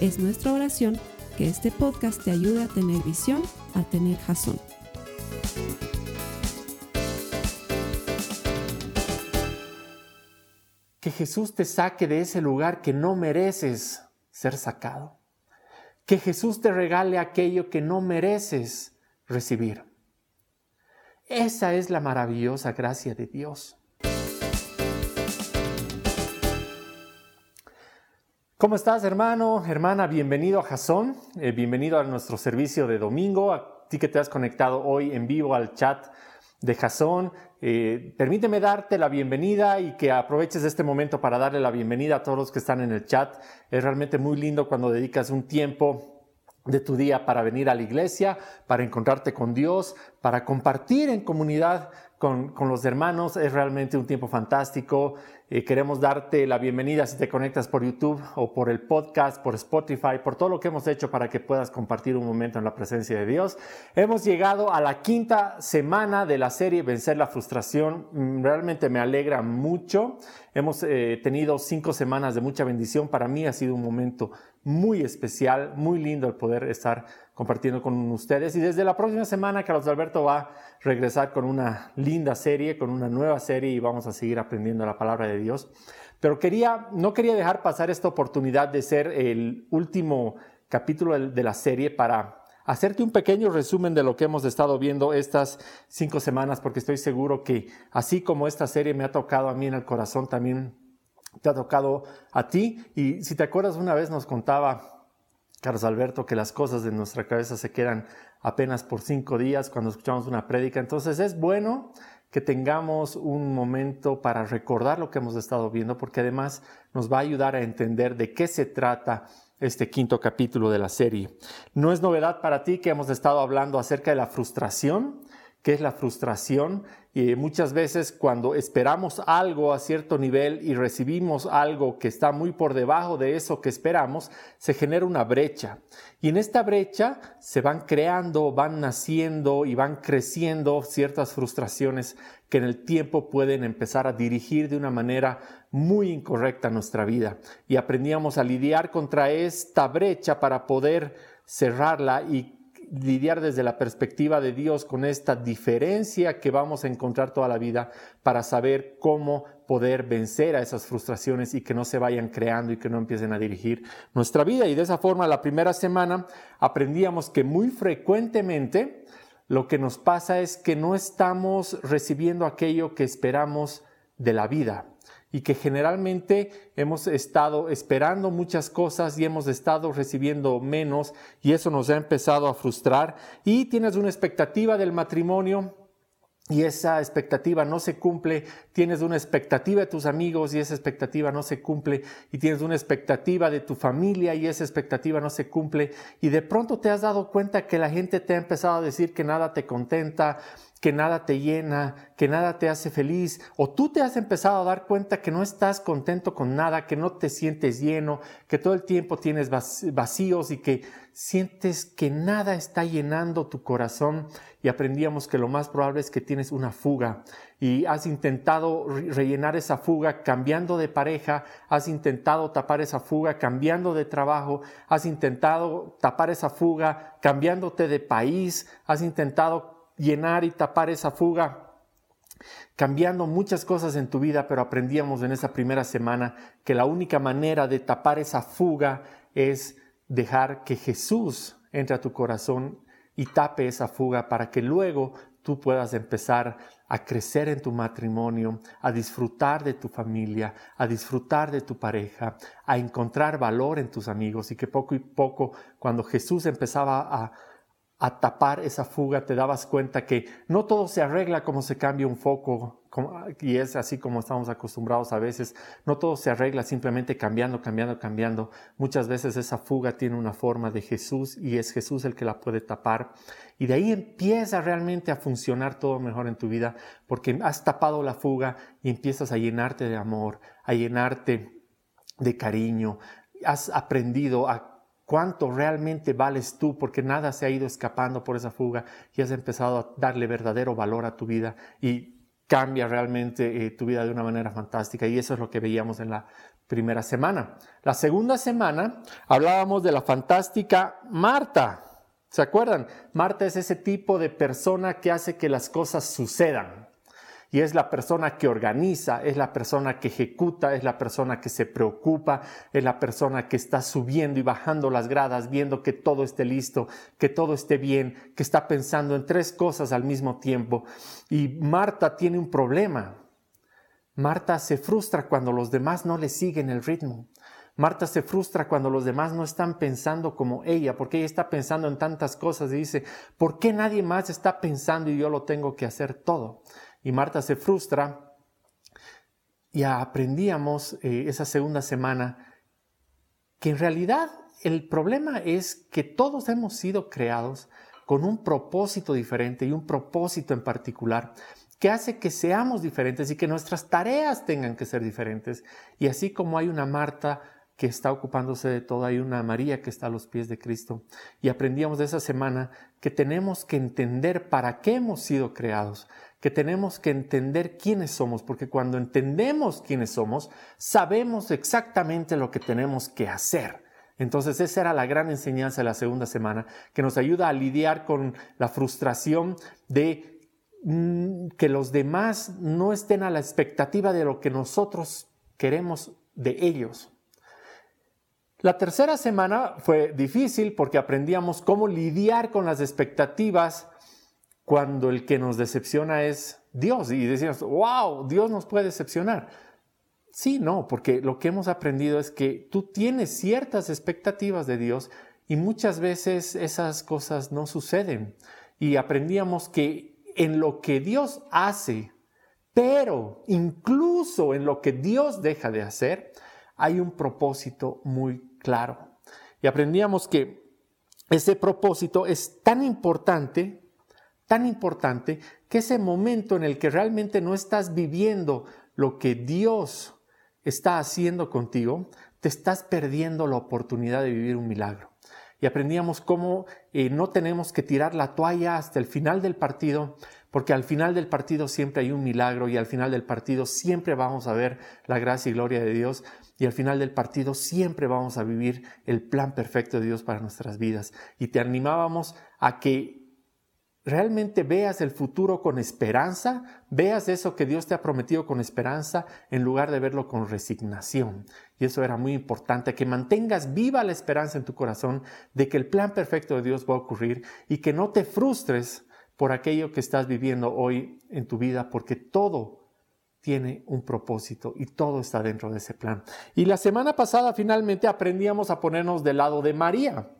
Es nuestra oración que este podcast te ayude a tener visión, a tener jazón. Que Jesús te saque de ese lugar que no mereces ser sacado. Que Jesús te regale aquello que no mereces recibir. Esa es la maravillosa gracia de Dios. ¿Cómo estás, hermano, hermana? Bienvenido a Jason, eh, bienvenido a nuestro servicio de domingo, a ti que te has conectado hoy en vivo al chat de Jason. Eh, permíteme darte la bienvenida y que aproveches este momento para darle la bienvenida a todos los que están en el chat. Es realmente muy lindo cuando dedicas un tiempo de tu día para venir a la iglesia, para encontrarte con Dios, para compartir en comunidad con, con los hermanos. Es realmente un tiempo fantástico. Eh, queremos darte la bienvenida si te conectas por YouTube o por el podcast, por Spotify, por todo lo que hemos hecho para que puedas compartir un momento en la presencia de Dios. Hemos llegado a la quinta semana de la serie Vencer la frustración. Mm, realmente me alegra mucho. Hemos eh, tenido cinco semanas de mucha bendición. Para mí ha sido un momento muy especial, muy lindo el poder estar compartiendo con ustedes. Y desde la próxima semana, Carlos Alberto va a regresar con una linda serie, con una nueva serie y vamos a seguir aprendiendo la palabra de Dios. Pero quería, no quería dejar pasar esta oportunidad de ser el último capítulo de la serie para hacerte un pequeño resumen de lo que hemos estado viendo estas cinco semanas, porque estoy seguro que así como esta serie me ha tocado a mí en el corazón, también te ha tocado a ti. Y si te acuerdas, una vez nos contaba Carlos Alberto que las cosas de nuestra cabeza se quedan apenas por cinco días cuando escuchamos una prédica. Entonces es bueno que tengamos un momento para recordar lo que hemos estado viendo, porque además nos va a ayudar a entender de qué se trata este quinto capítulo de la serie. No es novedad para ti que hemos estado hablando acerca de la frustración, qué es la frustración y muchas veces cuando esperamos algo a cierto nivel y recibimos algo que está muy por debajo de eso que esperamos, se genera una brecha. Y en esta brecha se van creando, van naciendo y van creciendo ciertas frustraciones que en el tiempo pueden empezar a dirigir de una manera muy incorrecta nuestra vida. Y aprendíamos a lidiar contra esta brecha para poder cerrarla y lidiar desde la perspectiva de Dios con esta diferencia que vamos a encontrar toda la vida para saber cómo poder vencer a esas frustraciones y que no se vayan creando y que no empiecen a dirigir nuestra vida. Y de esa forma, la primera semana aprendíamos que muy frecuentemente lo que nos pasa es que no estamos recibiendo aquello que esperamos de la vida y que generalmente hemos estado esperando muchas cosas y hemos estado recibiendo menos y eso nos ha empezado a frustrar. Y tienes una expectativa del matrimonio y esa expectativa no se cumple, tienes una expectativa de tus amigos y esa expectativa no se cumple, y tienes una expectativa de tu familia y esa expectativa no se cumple, y de pronto te has dado cuenta que la gente te ha empezado a decir que nada te contenta, que nada te llena, que nada te hace feliz, o tú te has empezado a dar cuenta que no estás contento con nada, que no te sientes lleno, que todo el tiempo tienes vacíos y que sientes que nada está llenando tu corazón. Y aprendíamos que lo más probable es que tienes una fuga y has intentado rellenar esa fuga cambiando de pareja, has intentado tapar esa fuga cambiando de trabajo, has intentado tapar esa fuga cambiándote de país, has intentado llenar y tapar esa fuga cambiando muchas cosas en tu vida, pero aprendíamos en esa primera semana que la única manera de tapar esa fuga es dejar que Jesús entre a tu corazón y tape esa fuga para que luego tú puedas empezar a crecer en tu matrimonio, a disfrutar de tu familia, a disfrutar de tu pareja, a encontrar valor en tus amigos y que poco y poco, cuando Jesús empezaba a a tapar esa fuga, te dabas cuenta que no todo se arregla como se cambia un foco y es así como estamos acostumbrados a veces. No todo se arregla simplemente cambiando, cambiando, cambiando. Muchas veces esa fuga tiene una forma de Jesús y es Jesús el que la puede tapar. Y de ahí empieza realmente a funcionar todo mejor en tu vida porque has tapado la fuga y empiezas a llenarte de amor, a llenarte de cariño. Has aprendido a cuánto realmente vales tú, porque nada se ha ido escapando por esa fuga y has empezado a darle verdadero valor a tu vida y cambia realmente eh, tu vida de una manera fantástica. Y eso es lo que veíamos en la primera semana. La segunda semana hablábamos de la fantástica Marta. ¿Se acuerdan? Marta es ese tipo de persona que hace que las cosas sucedan y es la persona que organiza, es la persona que ejecuta, es la persona que se preocupa, es la persona que está subiendo y bajando las gradas, viendo que todo esté listo, que todo esté bien, que está pensando en tres cosas al mismo tiempo. Y Marta tiene un problema. Marta se frustra cuando los demás no le siguen el ritmo. Marta se frustra cuando los demás no están pensando como ella, porque ella está pensando en tantas cosas y dice, ¿por qué nadie más está pensando y yo lo tengo que hacer todo? Y Marta se frustra. Ya aprendíamos eh, esa segunda semana que en realidad el problema es que todos hemos sido creados con un propósito diferente y un propósito en particular que hace que seamos diferentes y que nuestras tareas tengan que ser diferentes. Y así como hay una Marta que está ocupándose de todo, hay una María que está a los pies de Cristo. Y aprendíamos de esa semana que tenemos que entender para qué hemos sido creados, que tenemos que entender quiénes somos, porque cuando entendemos quiénes somos, sabemos exactamente lo que tenemos que hacer. Entonces esa era la gran enseñanza de la segunda semana, que nos ayuda a lidiar con la frustración de mm, que los demás no estén a la expectativa de lo que nosotros queremos de ellos. La tercera semana fue difícil porque aprendíamos cómo lidiar con las expectativas cuando el que nos decepciona es Dios y decimos, wow, Dios nos puede decepcionar. Sí, no, porque lo que hemos aprendido es que tú tienes ciertas expectativas de Dios y muchas veces esas cosas no suceden. Y aprendíamos que en lo que Dios hace, pero incluso en lo que Dios deja de hacer, hay un propósito muy claro. Y aprendíamos que ese propósito es tan importante tan importante que ese momento en el que realmente no estás viviendo lo que Dios está haciendo contigo, te estás perdiendo la oportunidad de vivir un milagro. Y aprendíamos cómo eh, no tenemos que tirar la toalla hasta el final del partido, porque al final del partido siempre hay un milagro y al final del partido siempre vamos a ver la gracia y gloria de Dios y al final del partido siempre vamos a vivir el plan perfecto de Dios para nuestras vidas. Y te animábamos a que realmente veas el futuro con esperanza, veas eso que Dios te ha prometido con esperanza en lugar de verlo con resignación. Y eso era muy importante, que mantengas viva la esperanza en tu corazón de que el plan perfecto de Dios va a ocurrir y que no te frustres por aquello que estás viviendo hoy en tu vida, porque todo tiene un propósito y todo está dentro de ese plan. Y la semana pasada finalmente aprendíamos a ponernos del lado de María.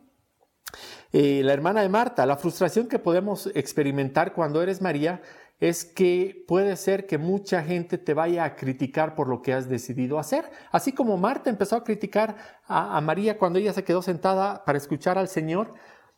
La hermana de Marta, la frustración que podemos experimentar cuando eres María es que puede ser que mucha gente te vaya a criticar por lo que has decidido hacer. Así como Marta empezó a criticar a, María cuando ella se quedó sentada para escuchar al Señor,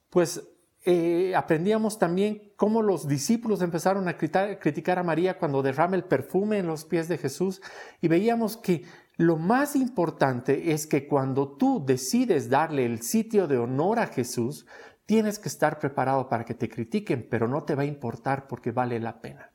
pues eh, aprendíamos también cómo los discípulos empezaron a criticar a María cuando derrama el perfume en los pies de Jesús y veíamos que lo más importante es que cuando tú decides darle el sitio de honor a Jesús, tienes que estar preparado para que te critiquen, pero no te va a importar porque vale la pena.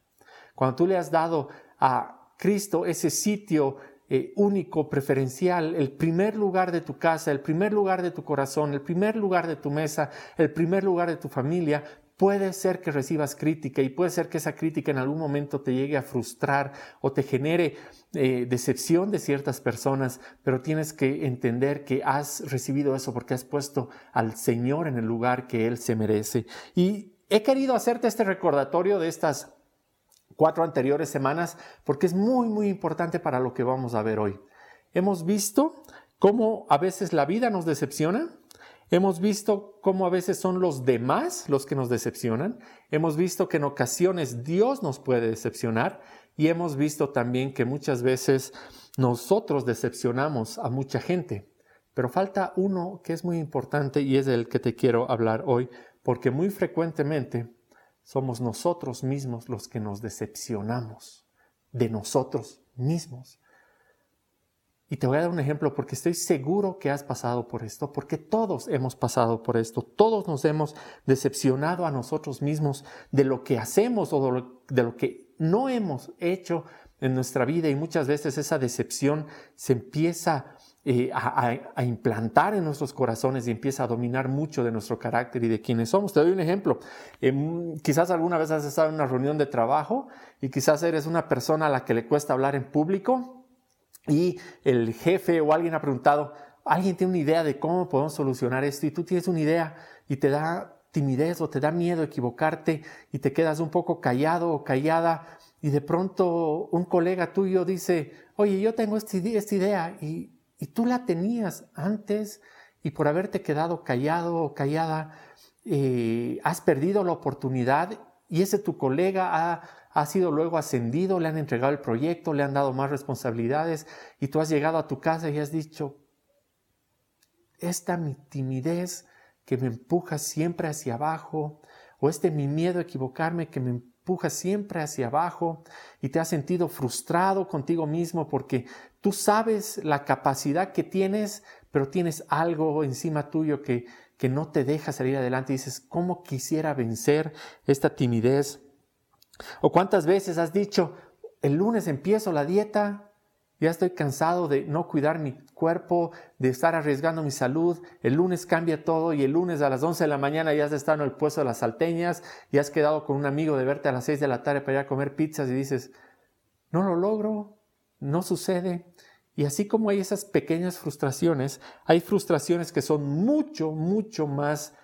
Cuando tú le has dado a Cristo ese sitio eh, único, preferencial, el primer lugar de tu casa, el primer lugar de tu corazón, el primer lugar de tu mesa, el primer lugar de tu familia, Puede ser que recibas crítica y puede ser que esa crítica en algún momento te llegue a frustrar o te genere eh, decepción de ciertas personas, pero tienes que entender que has recibido eso porque has puesto al Señor en el lugar que Él se merece. Y he querido hacerte este recordatorio de estas cuatro anteriores semanas porque es muy, muy importante para lo que vamos a ver hoy. Hemos visto cómo a veces la vida nos decepciona, Hemos visto cómo a veces son los demás los que nos decepcionan. Hemos visto que en ocasiones Dios nos puede decepcionar y hemos visto también que muchas veces nosotros decepcionamos a mucha gente. Pero falta uno que es muy importante y es el que te quiero hablar hoy, porque muy frecuentemente somos nosotros mismos los que nos decepcionamos de nosotros mismos. Y te voy a dar un ejemplo porque estoy seguro que has pasado por esto, porque todos hemos pasado por esto, todos nos hemos decepcionado a nosotros mismos de lo que hacemos o de lo, que no hemos hecho en nuestra vida y muchas veces esa decepción se empieza eh, a, implantar en nuestros corazones y empieza a dominar mucho de nuestro carácter y de quienes somos. Te doy un ejemplo. Em, quizás alguna vez has estado en una reunión de trabajo y quizás eres una persona a la que le cuesta hablar en público y el jefe o alguien ha preguntado, alguien tiene una idea de cómo podemos solucionar esto y tú tienes una idea y te da timidez o te da miedo equivocarte y te quedas un poco callado o callada y de pronto un colega tuyo dice, oye, yo tengo esta idea y y tú la tenías antes y por haberte quedado callado o callada, eh, has perdido la oportunidad y ese tu colega ha, ha sido luego ascendido, le han entregado el proyecto, le han dado más responsabilidades y tú has llegado a tu casa y has dicho, esta mi timidez que me empuja siempre hacia abajo, o este mi miedo a equivocarme que me empuja siempre hacia abajo y te has sentido frustrado contigo mismo porque tú sabes la capacidad que tienes, pero tienes algo encima tuyo que, que no te deja salir adelante dices, ¿cómo quisiera vencer esta timidez? ¿O cuántas veces has dicho, el lunes empiezo la dieta, ya estoy cansado de no cuidar mi cuerpo, de estar arriesgando mi salud. El lunes cambia todo y el lunes a las 11 de la mañana ya has estado en el puesto de las salteñas y has quedado con un amigo de verte a las 6 de la tarde para ir a comer pizzas y dices, no lo logro, no sucede. Y así como hay esas pequeñas frustraciones, hay frustraciones que son mucho, mucho más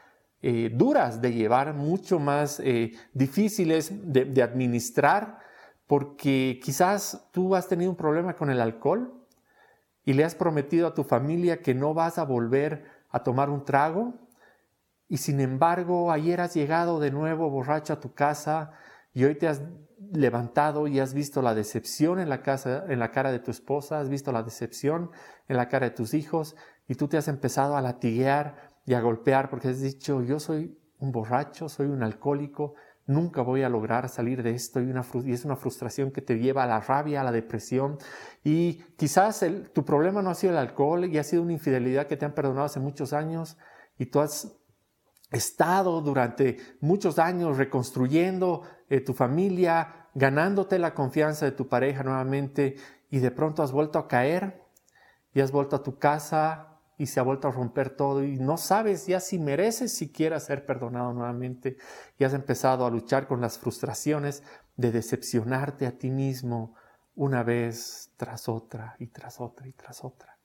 eh, duras de llevar, mucho más eh, difíciles de, administrar porque quizás tú has tenido un problema con el alcohol y le has prometido a tu familia que no vas a volver a tomar un trago y sin embargo ayer has llegado de nuevo borracho a tu casa y hoy te has levantado y has visto la decepción en la casa en la cara de tu esposa, has visto la decepción en la cara de tus hijos y tú te has empezado a latiguear y a golpear porque has dicho, yo soy un borracho, soy un alcohólico, nunca voy a lograr salir de esto y, es una frustración que te lleva a la rabia, a la depresión. Y quizás tu problema no ha sido el alcohol y ha sido una infidelidad que te han perdonado hace muchos años y tú has estado durante muchos años reconstruyendo eh, tu familia, ganándote la confianza de tu pareja nuevamente y de pronto has vuelto a caer y has vuelto a tu casa y se ha vuelto a romper todo y no sabes ya si mereces siquiera ser perdonado nuevamente y has empezado a luchar con las frustraciones de decepcionarte a ti mismo una vez tras otra y tras otra y tras otra.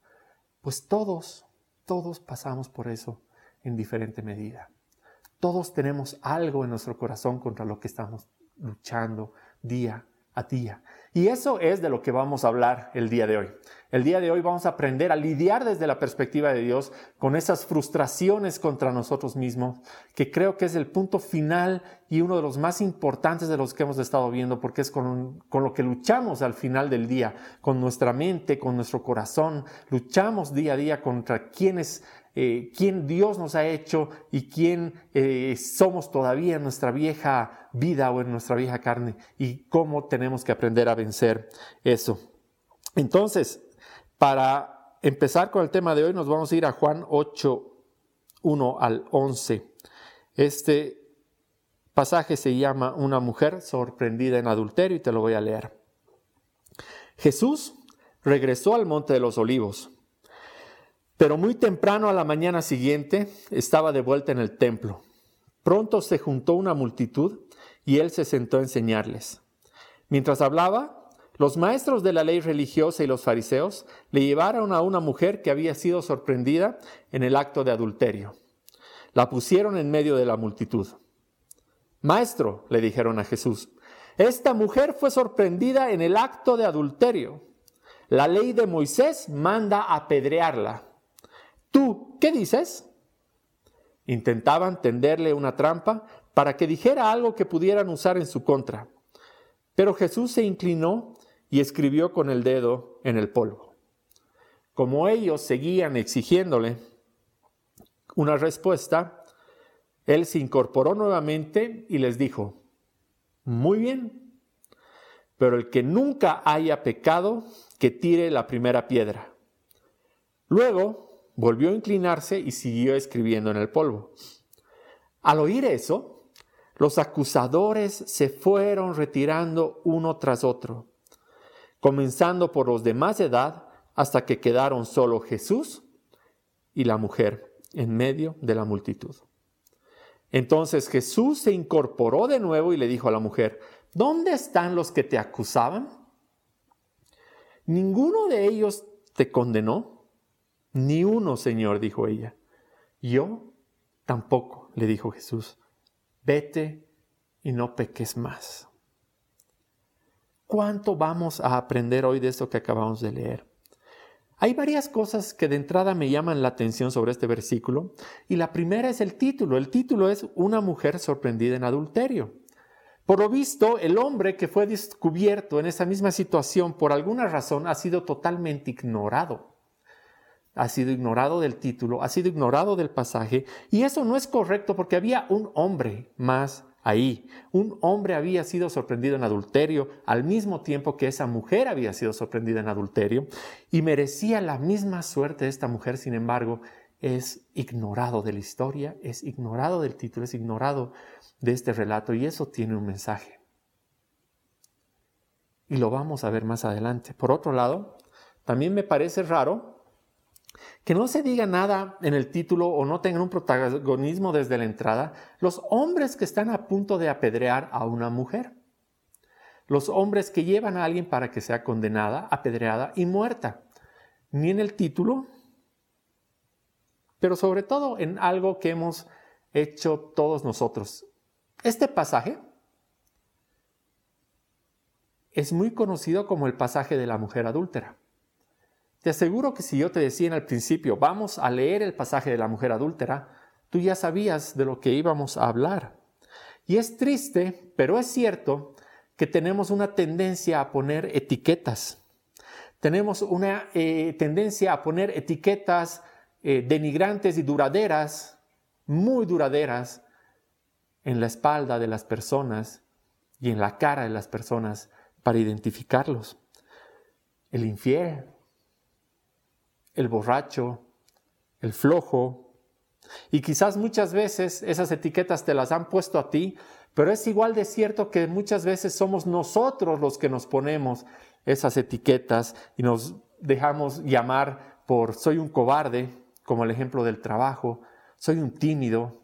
Pues todos, todos pasamos por eso en diferente medida. Todos tenemos algo en nuestro corazón contra lo que estamos luchando día a día. Y eso es de lo que vamos a hablar el día de hoy. El día de hoy vamos a aprender a lidiar desde la perspectiva de Dios con esas frustraciones contra nosotros mismos, que creo que es el punto final y uno de los más importantes de los que hemos estado viendo, porque es con, con lo que luchamos al final del día, con nuestra mente, con nuestro corazón, luchamos día a día contra quienes eh, quién Dios nos ha hecho y quién eh, somos todavía en nuestra vieja vida o en nuestra vieja carne y cómo tenemos que aprender a vencer eso. Entonces, para empezar con el tema de hoy, nos vamos a ir a Juan 8, 1 al 11. Este pasaje se llama Una mujer sorprendida en adulterio y te lo voy a leer. Jesús regresó al monte de los olivos pero muy temprano a la mañana siguiente estaba de vuelta en el templo. Pronto se juntó una multitud y él se sentó a enseñarles. Mientras hablaba, los maestros de la ley religiosa y los fariseos le llevaron a una mujer que había sido sorprendida en el acto de adulterio. La pusieron en medio de la multitud. Maestro, le dijeron a Jesús, esta mujer fue sorprendida en el acto de adulterio. La ley de Moisés manda apedrearla. ¿Tú qué dices? Intentaban tenderle una trampa para que dijera algo que pudieran usar en su contra. Pero Jesús se inclinó y escribió con el dedo en el polvo. Como ellos seguían exigiéndole una respuesta, él se incorporó nuevamente y les dijo, muy bien, pero el que nunca haya pecado, que tire la primera piedra. Luego volvió a inclinarse y siguió escribiendo en el polvo. Al oír eso, los acusadores se fueron retirando uno tras otro, comenzando por los de más edad hasta que quedaron solo Jesús y la mujer en medio de la multitud. Entonces Jesús se incorporó de nuevo y le dijo a la mujer, ¿dónde están los que te acusaban? ¿Ninguno de ellos te condenó? Ni uno, Señor, dijo ella. Yo tampoco, le dijo Jesús. Vete y no peques más. ¿Cuánto vamos a aprender hoy de esto que acabamos de leer? Hay varias cosas que de entrada me llaman la atención sobre este versículo y la primera es el título. El título es Una mujer sorprendida en adulterio. Por lo visto, el hombre que fue descubierto en esa misma situación por alguna razón ha sido totalmente ignorado ha sido ignorado del título, ha sido ignorado del pasaje, y eso no es correcto porque había un hombre más ahí. Un hombre había sido sorprendido en adulterio al mismo tiempo que esa mujer había sido sorprendida en adulterio y merecía la misma suerte esta mujer, sin embargo, es ignorado de la historia, es ignorado del título, es ignorado de este relato y eso tiene un mensaje. Y lo vamos a ver más adelante. Por otro lado, también me parece raro que no se diga nada en el título o no tengan un protagonismo desde la entrada los hombres que están a punto de apedrear a una mujer. Los hombres que llevan a alguien para que sea condenada, apedreada y muerta. Ni en el título, pero sobre todo en algo que hemos hecho todos nosotros. Este pasaje es muy conocido como el pasaje de la mujer adúltera. Te aseguro que si yo te decía en el principio, vamos a leer el pasaje de la mujer adúltera, tú ya sabías de lo que íbamos a hablar. Y es triste, pero es cierto que tenemos una tendencia a poner etiquetas. Tenemos una eh, tendencia a poner etiquetas eh, denigrantes y duraderas, muy duraderas, en la espalda de las personas y en la cara de las personas para identificarlos. El infiel, el borracho, el flojo. Y quizás muchas veces esas etiquetas te las han puesto a ti, pero es igual de cierto que muchas veces somos nosotros los que nos ponemos esas etiquetas y nos dejamos llamar por soy un cobarde, como el ejemplo del trabajo, soy un tímido,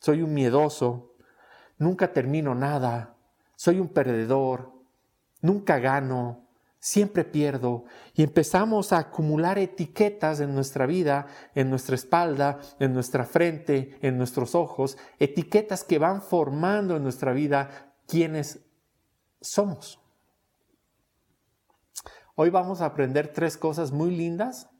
soy un miedoso, nunca termino nada, soy un perdedor, nunca gano, siempre pierdo y empezamos a acumular etiquetas en nuestra vida, en nuestra espalda, en nuestra frente, en nuestros ojos, etiquetas que van formando en nuestra vida quienes somos. Hoy vamos a aprender tres cosas muy lindas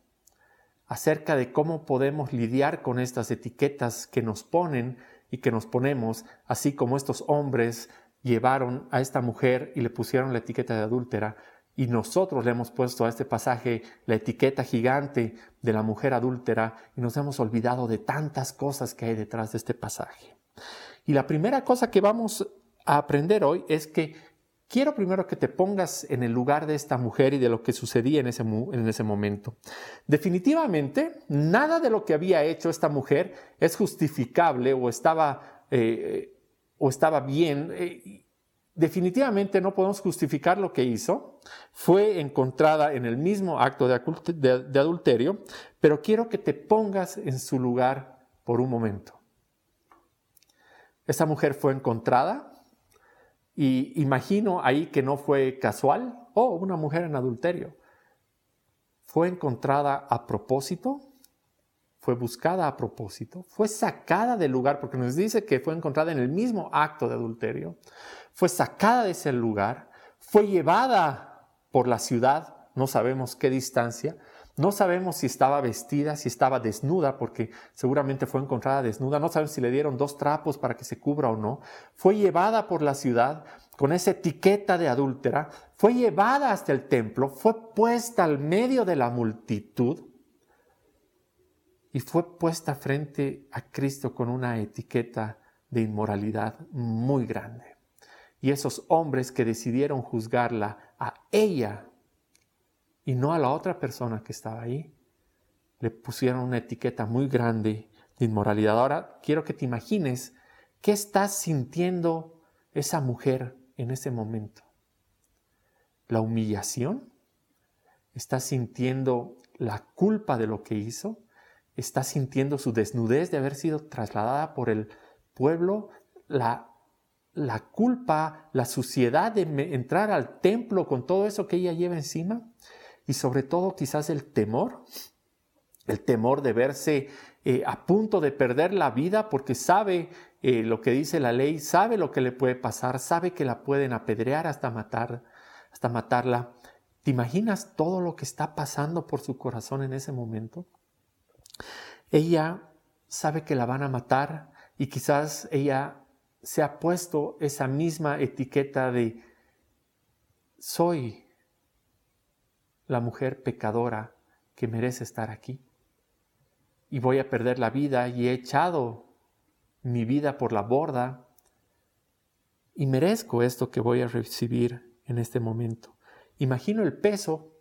acerca de cómo podemos lidiar con estas etiquetas que nos ponen y que nos ponemos, así como estos hombres llevaron a esta mujer y le pusieron la etiqueta de adúltera y nosotros le hemos puesto a este pasaje la etiqueta gigante de la mujer adúltera y nos hemos olvidado de tantas cosas que hay detrás de este pasaje. Y la primera cosa que vamos a aprender hoy es que quiero primero que te pongas en el lugar de esta mujer y de lo que sucedía en ese, en ese momento. Definitivamente, nada de lo que había hecho esta mujer es justificable o estaba, eh, o estaba bien. Eh, definitivamente no podemos justificar lo que hizo. Fue encontrada en el mismo acto de, adulterio, pero quiero que te pongas en su lugar por un momento. Esa mujer fue encontrada y imagino ahí que no fue casual o oh, una mujer en adulterio. Fue encontrada a propósito, fue buscada a propósito, fue sacada del lugar porque nos dice que fue encontrada en el mismo acto de adulterio fue sacada de ese lugar, fue llevada por la ciudad, no sabemos qué distancia, No sabemos si estaba vestida, si estaba desnuda, porque seguramente fue encontrada desnuda. No sabemos si le dieron dos trapos para que se cubra o no. Fue llevada por la ciudad con esa etiqueta de adúltera. Fue llevada hasta el templo. Fue puesta al medio de la multitud. Y fue puesta frente a Cristo con una etiqueta de inmoralidad muy grande. Y esos hombres que decidieron juzgarla a ella y no a la otra persona que estaba ahí, le pusieron una etiqueta muy grande de inmoralidad. Ahora quiero que te imagines qué está sintiendo esa mujer en ese momento. La humillación, está sintiendo la culpa de lo que hizo, está sintiendo su desnudez de haber sido trasladada por el pueblo, la, la culpa, la suciedad de entrar al templo con todo eso que ella lleva encima y sobre todo quizás el temor, el temor de verse eh, a punto de perder la vida porque sabe eh, lo que dice la ley, sabe lo que le puede pasar, sabe que la pueden apedrear hasta matar, hasta matarla. ¿Te imaginas todo lo que está pasando por su corazón en ese momento? Ella sabe que la van a matar y quizás ella se ha puesto esa misma etiqueta de soy la mujer pecadora que merece estar aquí. Y voy a perder la vida y he echado mi vida por la borda y merezco esto que voy a recibir en este momento. Imagino el peso,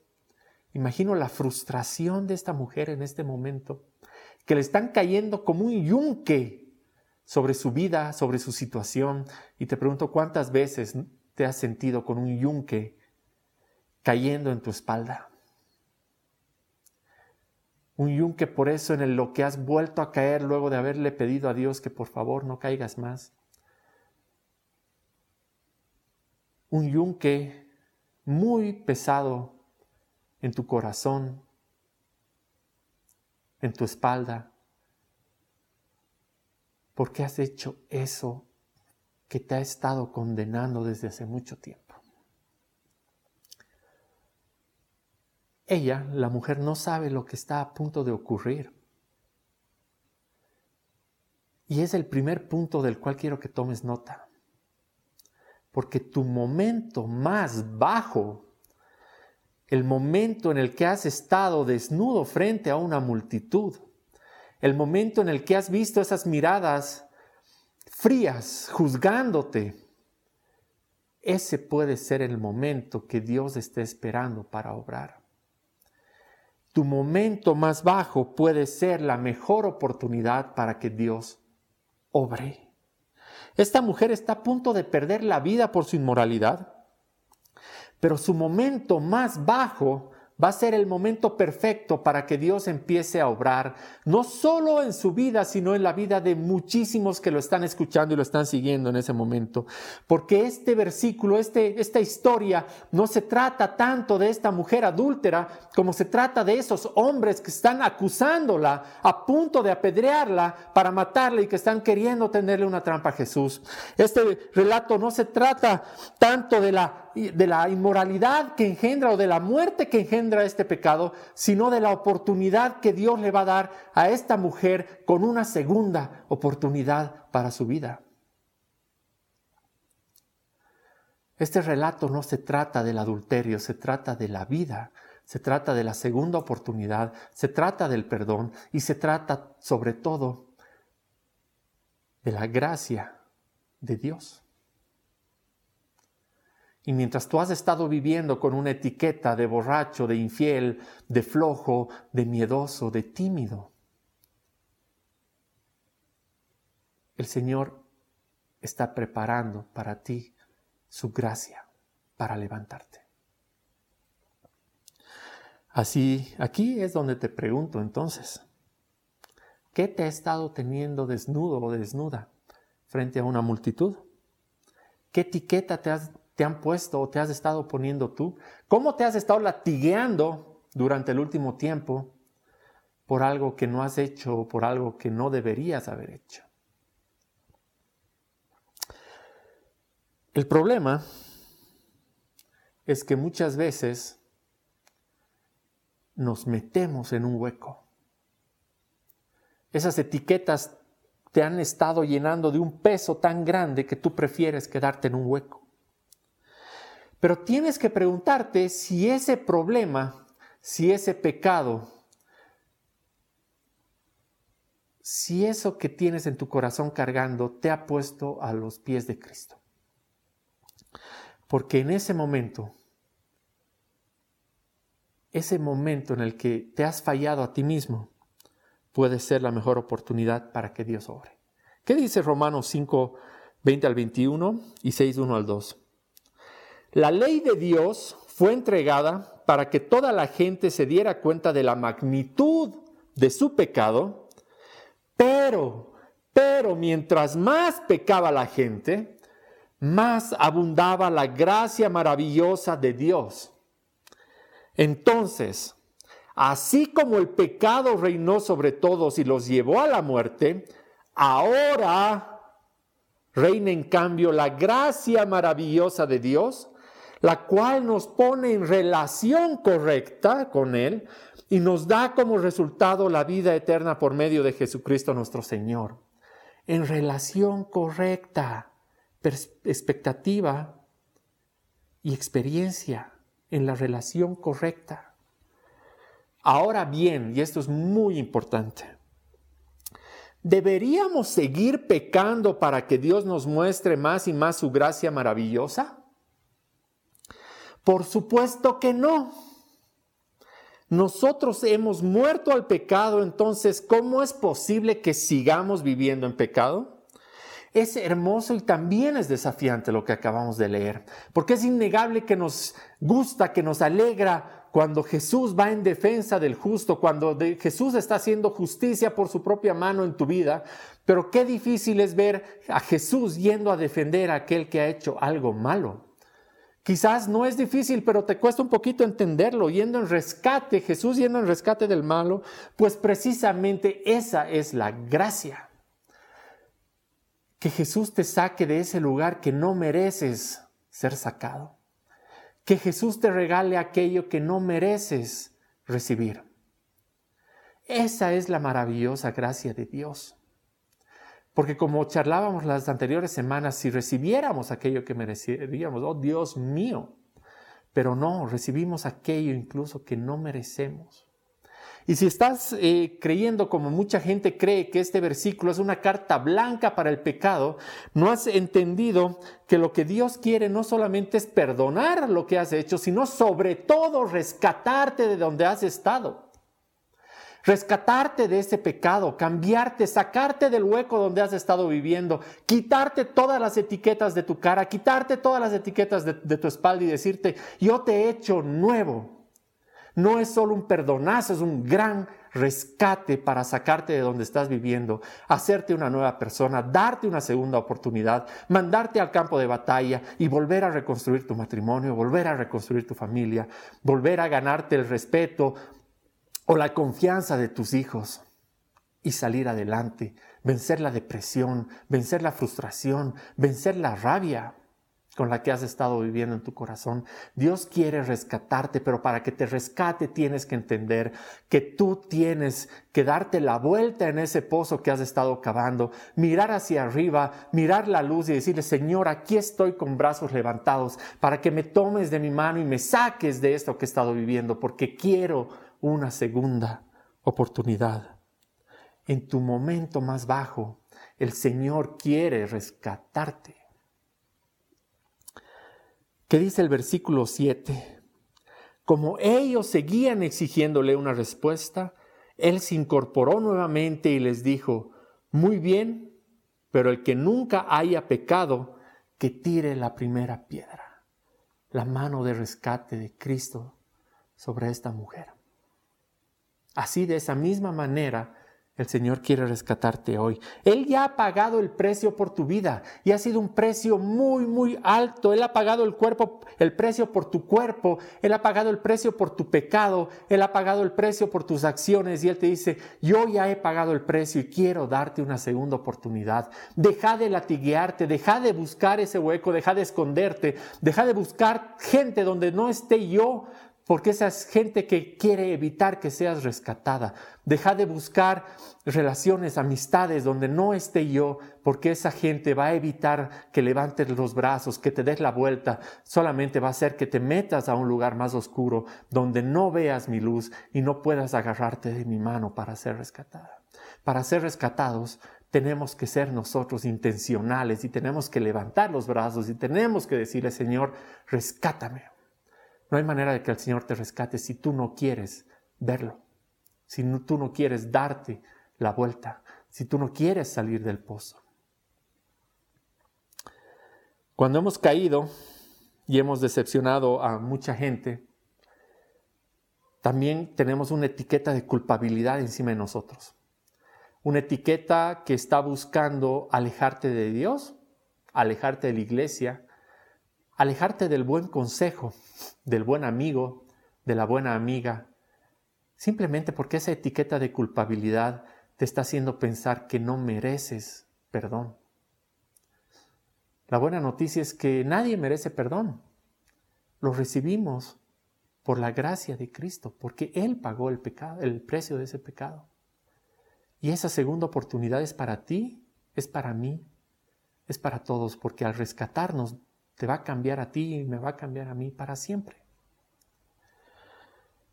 imagino la frustración de esta mujer en este momento, que le están cayendo como un yunque sobre su vida, sobre su situación. Y te pregunto cuántas veces te has sentido con un yunque cayendo en tu espalda. Un yunque por eso en lo que has vuelto a caer luego de haberle pedido a Dios que por favor no caigas más. Un yunque muy pesado en tu corazón, en tu espalda. porque has hecho eso que te ha estado condenando desde hace mucho tiempo? Ella, la mujer, no sabe lo que está a punto de ocurrir. Y es el primer punto del cual quiero que tomes nota. Porque tu momento más bajo, el momento en el que has estado desnudo frente a una multitud, el momento en el que has visto esas miradas frías, juzgándote, ese puede ser el momento que Dios esté esperando para obrar tu momento más bajo puede ser la mejor oportunidad para que Dios obre. Esta mujer está a punto de perder la vida por su inmoralidad, pero su momento más bajo va a ser el momento perfecto para que Dios empiece a obrar, no solo en su vida, sino en la vida de muchísimos que lo están escuchando y lo están siguiendo en ese momento. Porque este versículo, este, esta historia, no se trata tanto de esta mujer adúltera como se trata de esos hombres que están acusándola, a punto de apedrearla para matarla y que están queriendo tenerle una trampa a Jesús. Este relato no se trata tanto de la de la inmoralidad que engendra o de la muerte que engendra este pecado, sino de la oportunidad que Dios le va a dar a esta mujer con una segunda oportunidad para su vida. Este relato no se trata del adulterio, se trata de la vida, se trata de la segunda oportunidad, se trata del perdón y se trata sobre todo de la gracia de Dios. Y mientras tú has estado viviendo con una etiqueta de borracho, de infiel, de flojo, de miedoso, de tímido, el Señor está preparando para ti su gracia para levantarte. Así, aquí es donde te pregunto entonces, ¿qué te ha estado teniendo desnudo o desnuda frente a una multitud? ¿Qué etiqueta te has te han puesto o te has estado poniendo tú? ¿Cómo te has estado latigueando durante el último tiempo por algo que no has hecho o por algo que no deberías haber hecho? El problema es que muchas veces nos metemos en un hueco. Esas etiquetas te han estado llenando de un peso tan grande que tú prefieres quedarte en un hueco. Pero tienes que preguntarte si ese problema, si ese pecado, si eso que tienes en tu corazón cargando te ha puesto a los pies de Cristo. Porque en ese momento, ese momento en el que te has fallado a ti mismo, puede ser la mejor oportunidad para que Dios obre. ¿Qué dice Romanos 5, 20 al 21 y 6, 1 al 2? La ley de Dios fue entregada para que toda la gente se diera cuenta de la magnitud de su pecado, pero, pero mientras más pecaba la gente, más abundaba la gracia maravillosa de Dios. Entonces, así como el pecado reinó sobre todos y los llevó a la muerte, ahora reina en cambio la gracia maravillosa de Dios la cual nos pone en relación correcta con Él y nos da como resultado la vida eterna por medio de Jesucristo nuestro Señor. En relación correcta, expectativa y experiencia en la relación correcta. Ahora bien, y esto es muy importante, ¿deberíamos seguir pecando para que Dios nos muestre más y más su gracia maravillosa? Por supuesto que no. Nosotros hemos muerto al pecado, entonces, ¿cómo es posible que sigamos viviendo en pecado? Es hermoso y también es desafiante lo que acabamos de leer, porque es innegable que nos gusta, que nos alegra cuando Jesús va en defensa del justo, cuando Jesús está haciendo justicia por su propia mano en tu vida, pero qué difícil es ver a Jesús yendo a defender a aquel que ha hecho algo malo. Quizás no es difícil, pero te cuesta un poquito entenderlo, yendo en rescate, Jesús yendo en rescate del malo, pues precisamente esa es la gracia. Que Jesús te saque de ese lugar que no mereces ser sacado. Que Jesús te regale aquello que no mereces recibir. Esa es la maravillosa gracia de Dios. Porque como charlábamos las anteriores semanas, si recibiéramos aquello que merecíamos, oh Dios mío, pero no, recibimos aquello incluso que no merecemos. Y si estás eh, creyendo como mucha gente cree que este versículo es una carta blanca para el pecado, no has entendido que lo que Dios quiere no solamente es perdonar lo que has hecho, sino sobre todo rescatarte de donde has estado rescatarte de ese pecado, cambiarte, sacarte del hueco donde has estado viviendo, quitarte todas las etiquetas de tu cara, quitarte todas las etiquetas de, tu espalda y decirte, yo te he hecho nuevo. No es solo un perdonazo, es un gran rescate para sacarte de donde estás viviendo, hacerte una nueva persona, darte una segunda oportunidad, mandarte al campo de batalla y volver a reconstruir tu matrimonio, volver a reconstruir tu familia, volver a ganarte el respeto, o la confianza de tus hijos y salir adelante, vencer la depresión, vencer la frustración, vencer la rabia con la que has estado viviendo en tu corazón. Dios quiere rescatarte, pero para que te rescate tienes que entender que tú tienes que darte la vuelta en ese pozo que has estado cavando, mirar hacia arriba, mirar la luz y decirle, Señor, aquí estoy con brazos levantados para que me tomes de mi mano y me saques de esto que he estado viviendo, porque quiero una segunda oportunidad. En tu momento más bajo, el Señor quiere rescatarte. ¿Qué dice el versículo 7? Como ellos seguían exigiéndole una respuesta, Él se incorporó nuevamente y les dijo, muy bien, pero el que nunca haya pecado, que tire la primera piedra, la mano de rescate de Cristo sobre esta mujer. Así de esa misma manera, el Señor quiere rescatarte hoy. Él ya ha pagado el precio por tu vida y ha sido un precio muy, muy alto. Él ha pagado el cuerpo, el precio por tu cuerpo. Él ha pagado el precio por tu pecado. Él ha pagado el precio por tus acciones. Y Él te dice, yo ya he pagado el precio y quiero darte una segunda oportunidad. Deja de latiguearte, deja de buscar ese hueco, deja de esconderte, deja de buscar gente donde no esté yo porque esa es gente que quiere evitar que seas rescatada. Deja de buscar relaciones, amistades donde no esté yo, porque esa gente va a evitar que levantes los brazos, que te des la vuelta. Solamente va a hacer que te metas a un lugar más oscuro, donde no veas mi luz y no puedas agarrarte de mi mano para ser rescatada. Para ser rescatados tenemos que ser nosotros intencionales y tenemos que levantar los brazos y tenemos que decirle, Señor, rescátame. No hay manera de que el Señor te rescate si tú no quieres verlo, si tú no quieres darte la vuelta, si tú no quieres salir del pozo. Cuando hemos caído y hemos decepcionado a mucha gente, también tenemos una etiqueta de culpabilidad encima de nosotros. Una etiqueta que está buscando alejarte de Dios, alejarte de la iglesia, alejarte del buen consejo, del buen amigo, de la buena amiga, simplemente porque esa etiqueta de culpabilidad te está haciendo pensar que no mereces perdón. La buena noticia es que nadie merece perdón. Lo recibimos por la gracia de Cristo, porque Él pagó el pecado, el precio de ese pecado. Y esa segunda oportunidad es para ti, es para mí, es para todos, porque al rescatarnos te va a cambiar a ti y me va a cambiar a mí para siempre.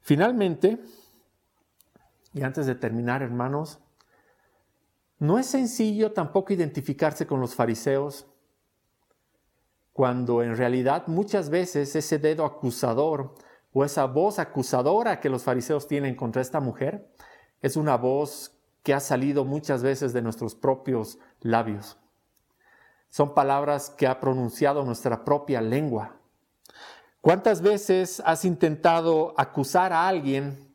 Finalmente, y antes de terminar, hermanos, no es sencillo tampoco identificarse con los fariseos cuando en realidad muchas veces ese dedo acusador o esa voz acusadora que los fariseos tienen contra esta mujer es una voz que ha salido muchas veces de nuestros propios labios. Son palabras que ha pronunciado nuestra propia lengua. ¿Cuántas veces has intentado acusar a alguien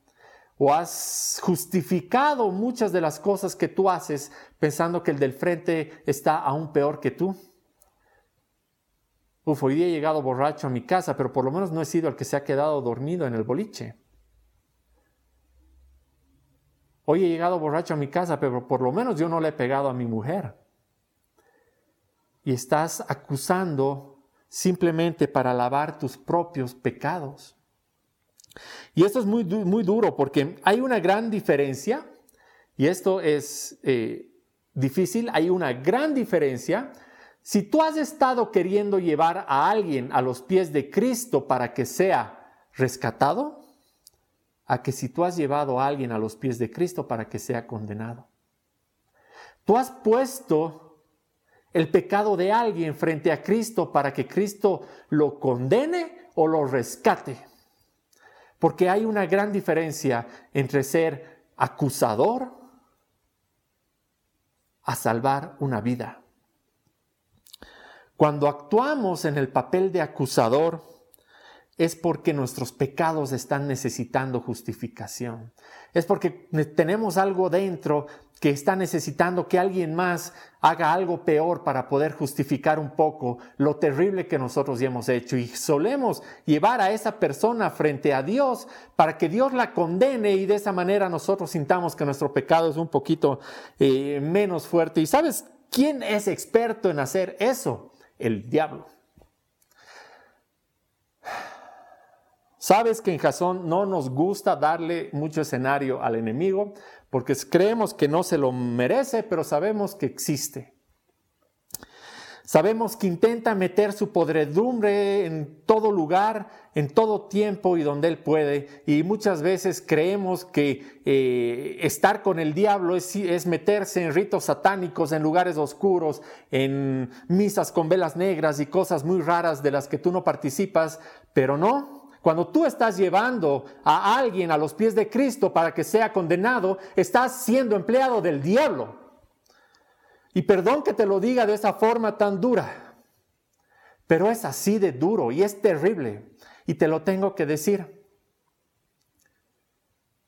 o has justificado muchas de las cosas que tú haces pensando que el del frente está aún peor que tú? Uf, hoy he llegado borracho a mi casa, pero por lo menos no he sido el que se ha quedado dormido en el boliche. Hoy he llegado borracho a mi casa, pero por lo menos yo no le he pegado a mi mujer y estás acusando simplemente para lavar tus propios pecados. Y esto es muy, muy duro porque hay una gran diferencia, y esto es eh, difícil, hay una gran diferencia. Si tú has estado queriendo llevar a alguien a los pies de Cristo para que sea rescatado, a que si tú has llevado a alguien a los pies de Cristo para que sea condenado. Tú has puesto el pecado de alguien frente a Cristo para que Cristo lo condene o lo rescate. Porque hay una gran diferencia entre ser acusador a salvar una vida. Cuando actuamos en el papel de acusador, es porque nuestros pecados están necesitando justificación. Es porque tenemos algo dentro que está necesitando que alguien más haga algo peor para poder justificar un poco lo terrible que nosotros ya hemos hecho. Y solemos llevar a esa persona frente a Dios para que Dios la condene y de esa manera nosotros sintamos que nuestro pecado es un poquito eh, menos fuerte. ¿Y sabes quién es experto en hacer eso? El diablo. Sabes que en Jasón no nos gusta darle mucho escenario al enemigo porque creemos que no se lo merece, pero sabemos que existe. Sabemos que intenta meter su podredumbre en todo lugar, en todo tiempo y donde Él puede. Y muchas veces creemos que eh, estar con el diablo es, es, meterse en ritos satánicos, en lugares oscuros, en misas con velas negras y cosas muy raras de las que tú no participas, pero no. Cuando tú estás llevando a alguien a los pies de Cristo para que sea condenado, estás siendo empleado del diablo. Y perdón que te lo diga de esa forma tan dura, pero es así de duro y es terrible. Y te lo tengo que decir.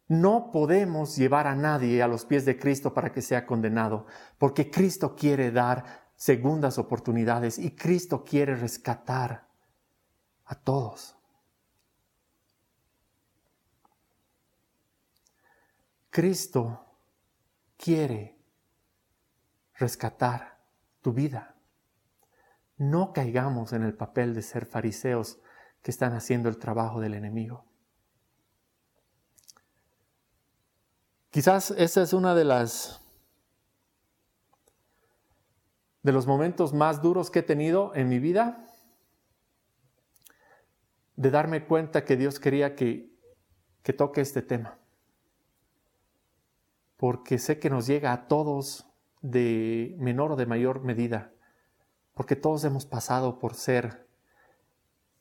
No podemos llevar a nadie a los pies de Cristo para que sea condenado, porque Cristo quiere dar segundas oportunidades y Cristo quiere rescatar a todos. Cristo quiere rescatar tu vida. No caigamos en el papel de ser fariseos que están haciendo el trabajo del enemigo. Quizás esta es una de las de los momentos más duros que he tenido en mi vida, de darme cuenta que Dios quería que, que toque este tema. Porque sé que nos llega a todos de menor o de mayor medida, porque todos hemos pasado por ser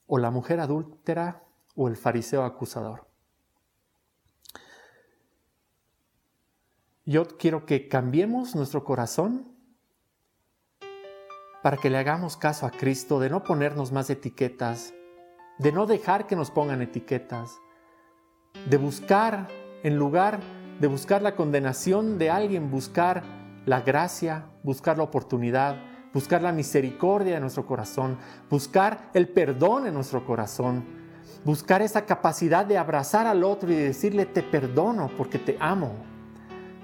o la mujer adúltera o el fariseo acusador. Yo quiero que cambiemos nuestro corazón para que le hagamos caso a Cristo, de no ponernos más etiquetas, de no dejar que nos pongan etiquetas, de buscar, en lugar de buscar la condenación de alguien, buscar la gracia, buscar la oportunidad, buscar la misericordia en nuestro corazón, buscar el perdón en nuestro corazón, buscar esa capacidad de abrazar al otro y decirle te perdono porque te amo.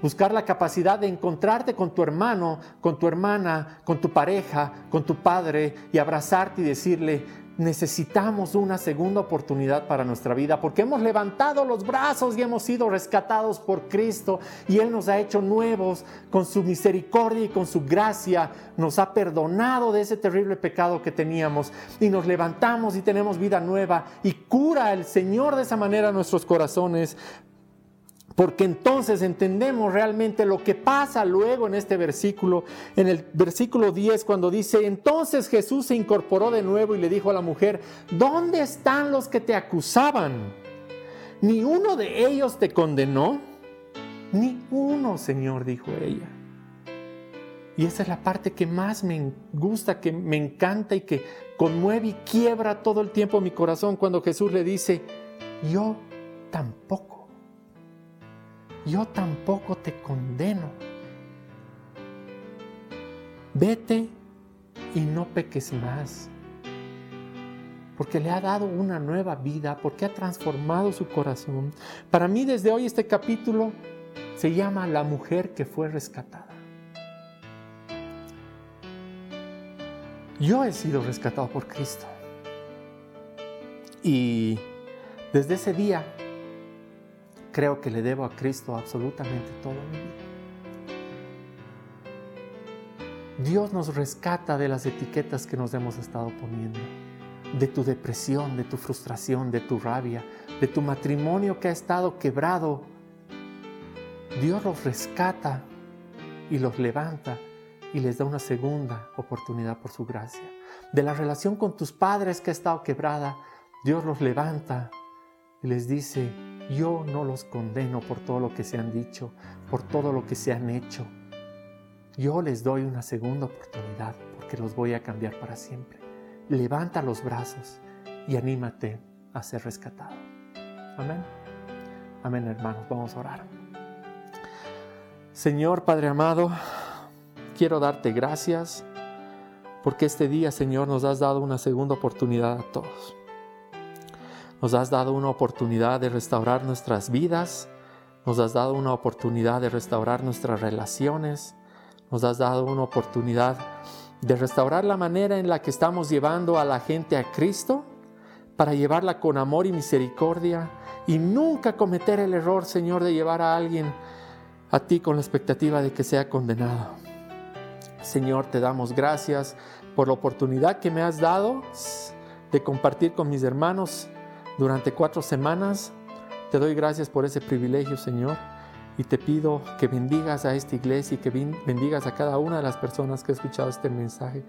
Buscar la capacidad de encontrarte con tu hermano, con tu hermana, con tu pareja, con tu padre y abrazarte y decirle, necesitamos una segunda oportunidad para nuestra vida porque hemos levantado los brazos y hemos sido rescatados por Cristo y Él nos ha hecho nuevos con su misericordia y con su gracia, nos ha perdonado de ese terrible pecado que teníamos y nos levantamos y tenemos vida nueva y cura el Señor de esa manera nuestros corazones porque entonces entendemos realmente lo que pasa luego en este versículo, en el versículo 10, cuando dice, entonces Jesús se incorporó de nuevo y le dijo a la mujer, ¿dónde están los que te acusaban? ¿Ni uno de ellos te condenó? Ni uno, Señor, dijo ella. Y esa es la parte que más me gusta, que me encanta y que conmueve y quiebra todo el tiempo mi corazón cuando Jesús le dice, yo tampoco yo tampoco te condeno. Vete y no peques más. Porque le ha dado una nueva vida, porque ha transformado su corazón. Para mí desde hoy este capítulo se llama La mujer que fue rescatada. Yo he sido rescatado por Cristo. Y desde ese día creo que le debo a Cristo absolutamente todo mi vida. Dios nos rescata de las etiquetas que nos hemos estado poniendo, de tu depresión, de tu frustración, de tu rabia, de tu matrimonio que ha estado quebrado. Dios los rescata y los levanta y les da una segunda oportunidad por su gracia. De la relación con tus padres que ha estado quebrada, Dios los levanta y les dice, yo no los condeno por todo lo que se han dicho, por todo lo que se han hecho. Yo les doy una segunda oportunidad porque los voy a cambiar para siempre. Levanta los brazos y anímate a ser rescatado. Amén. Amén, hermanos. Vamos a orar. Señor Padre amado, quiero darte gracias porque este día, Señor, nos has dado una segunda oportunidad a todos. Nos has dado una oportunidad de restaurar nuestras vidas. Nos has dado una oportunidad de restaurar nuestras relaciones. Nos has dado una oportunidad de restaurar la manera en la que estamos llevando a la gente a Cristo para llevarla con amor y misericordia y nunca cometer el error, Señor, de llevar a alguien a ti con la expectativa de que sea condenado. Señor, te damos gracias por la oportunidad que me has dado de compartir con mis hermanos durante cuatro semanas. Te doy gracias por ese privilegio, Señor, y te pido que bendigas a esta iglesia y que bendigas a cada una de las personas que ha escuchado este mensaje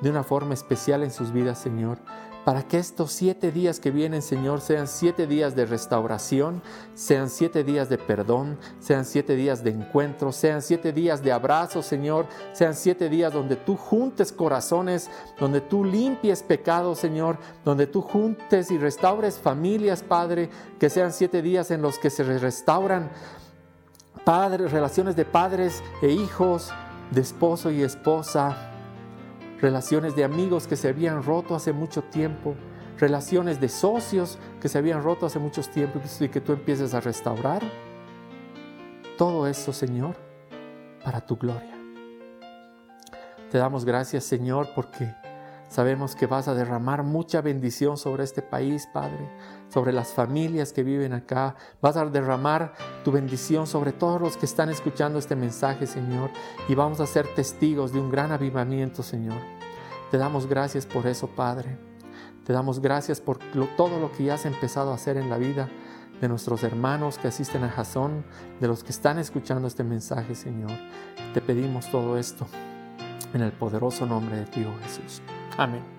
de una forma especial en sus vidas, Señor para que estos siete días que vienen, Señor, sean siete días de restauración, sean siete días de perdón, sean siete días de encuentro, sean siete días de abrazo, Señor, sean siete días donde tú juntes corazones, donde tú limpies pecados, Señor, donde tú juntes y restaures familias, Padre, que sean siete días en los que se restauran padres, relaciones de padres e hijos, de esposo y esposa, relaciones de amigos que se habían roto hace mucho tiempo, relaciones de socios que se habían roto hace mucho tiempo y que tú empieces a restaurar. Todo eso, Señor, para tu gloria. Te damos gracias, Señor, porque Sabemos que vas a derramar mucha bendición sobre este país, Padre, sobre las familias que viven acá. Vas a derramar tu bendición sobre todos los que están escuchando este mensaje, Señor. Y vamos a ser testigos de un gran avivamiento, Señor. Te damos gracias por eso, Padre. Te damos gracias por todo lo que ya has empezado a hacer en la vida de nuestros hermanos que asisten a Jasón, de los que están escuchando este mensaje, Señor. Te pedimos todo esto en el poderoso nombre de ti, oh Jesús. Amén.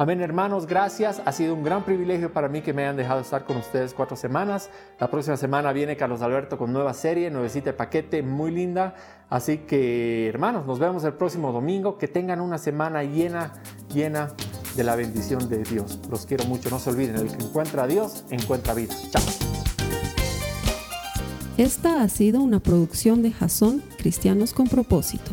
Amén, hermanos, gracias. Ha sido un gran privilegio para mí que me hayan dejado estar con ustedes cuatro semanas. La próxima semana viene Carlos Alberto con nueva serie, nuevecita de paquete, muy linda. Así que, hermanos, nos vemos el próximo domingo. Que tengan una semana llena, llena de la bendición de Dios. Los quiero mucho. No se olviden, el que encuentra a Dios, encuentra vida. Chao. Esta ha sido una producción de Jason Cristianos con propósito.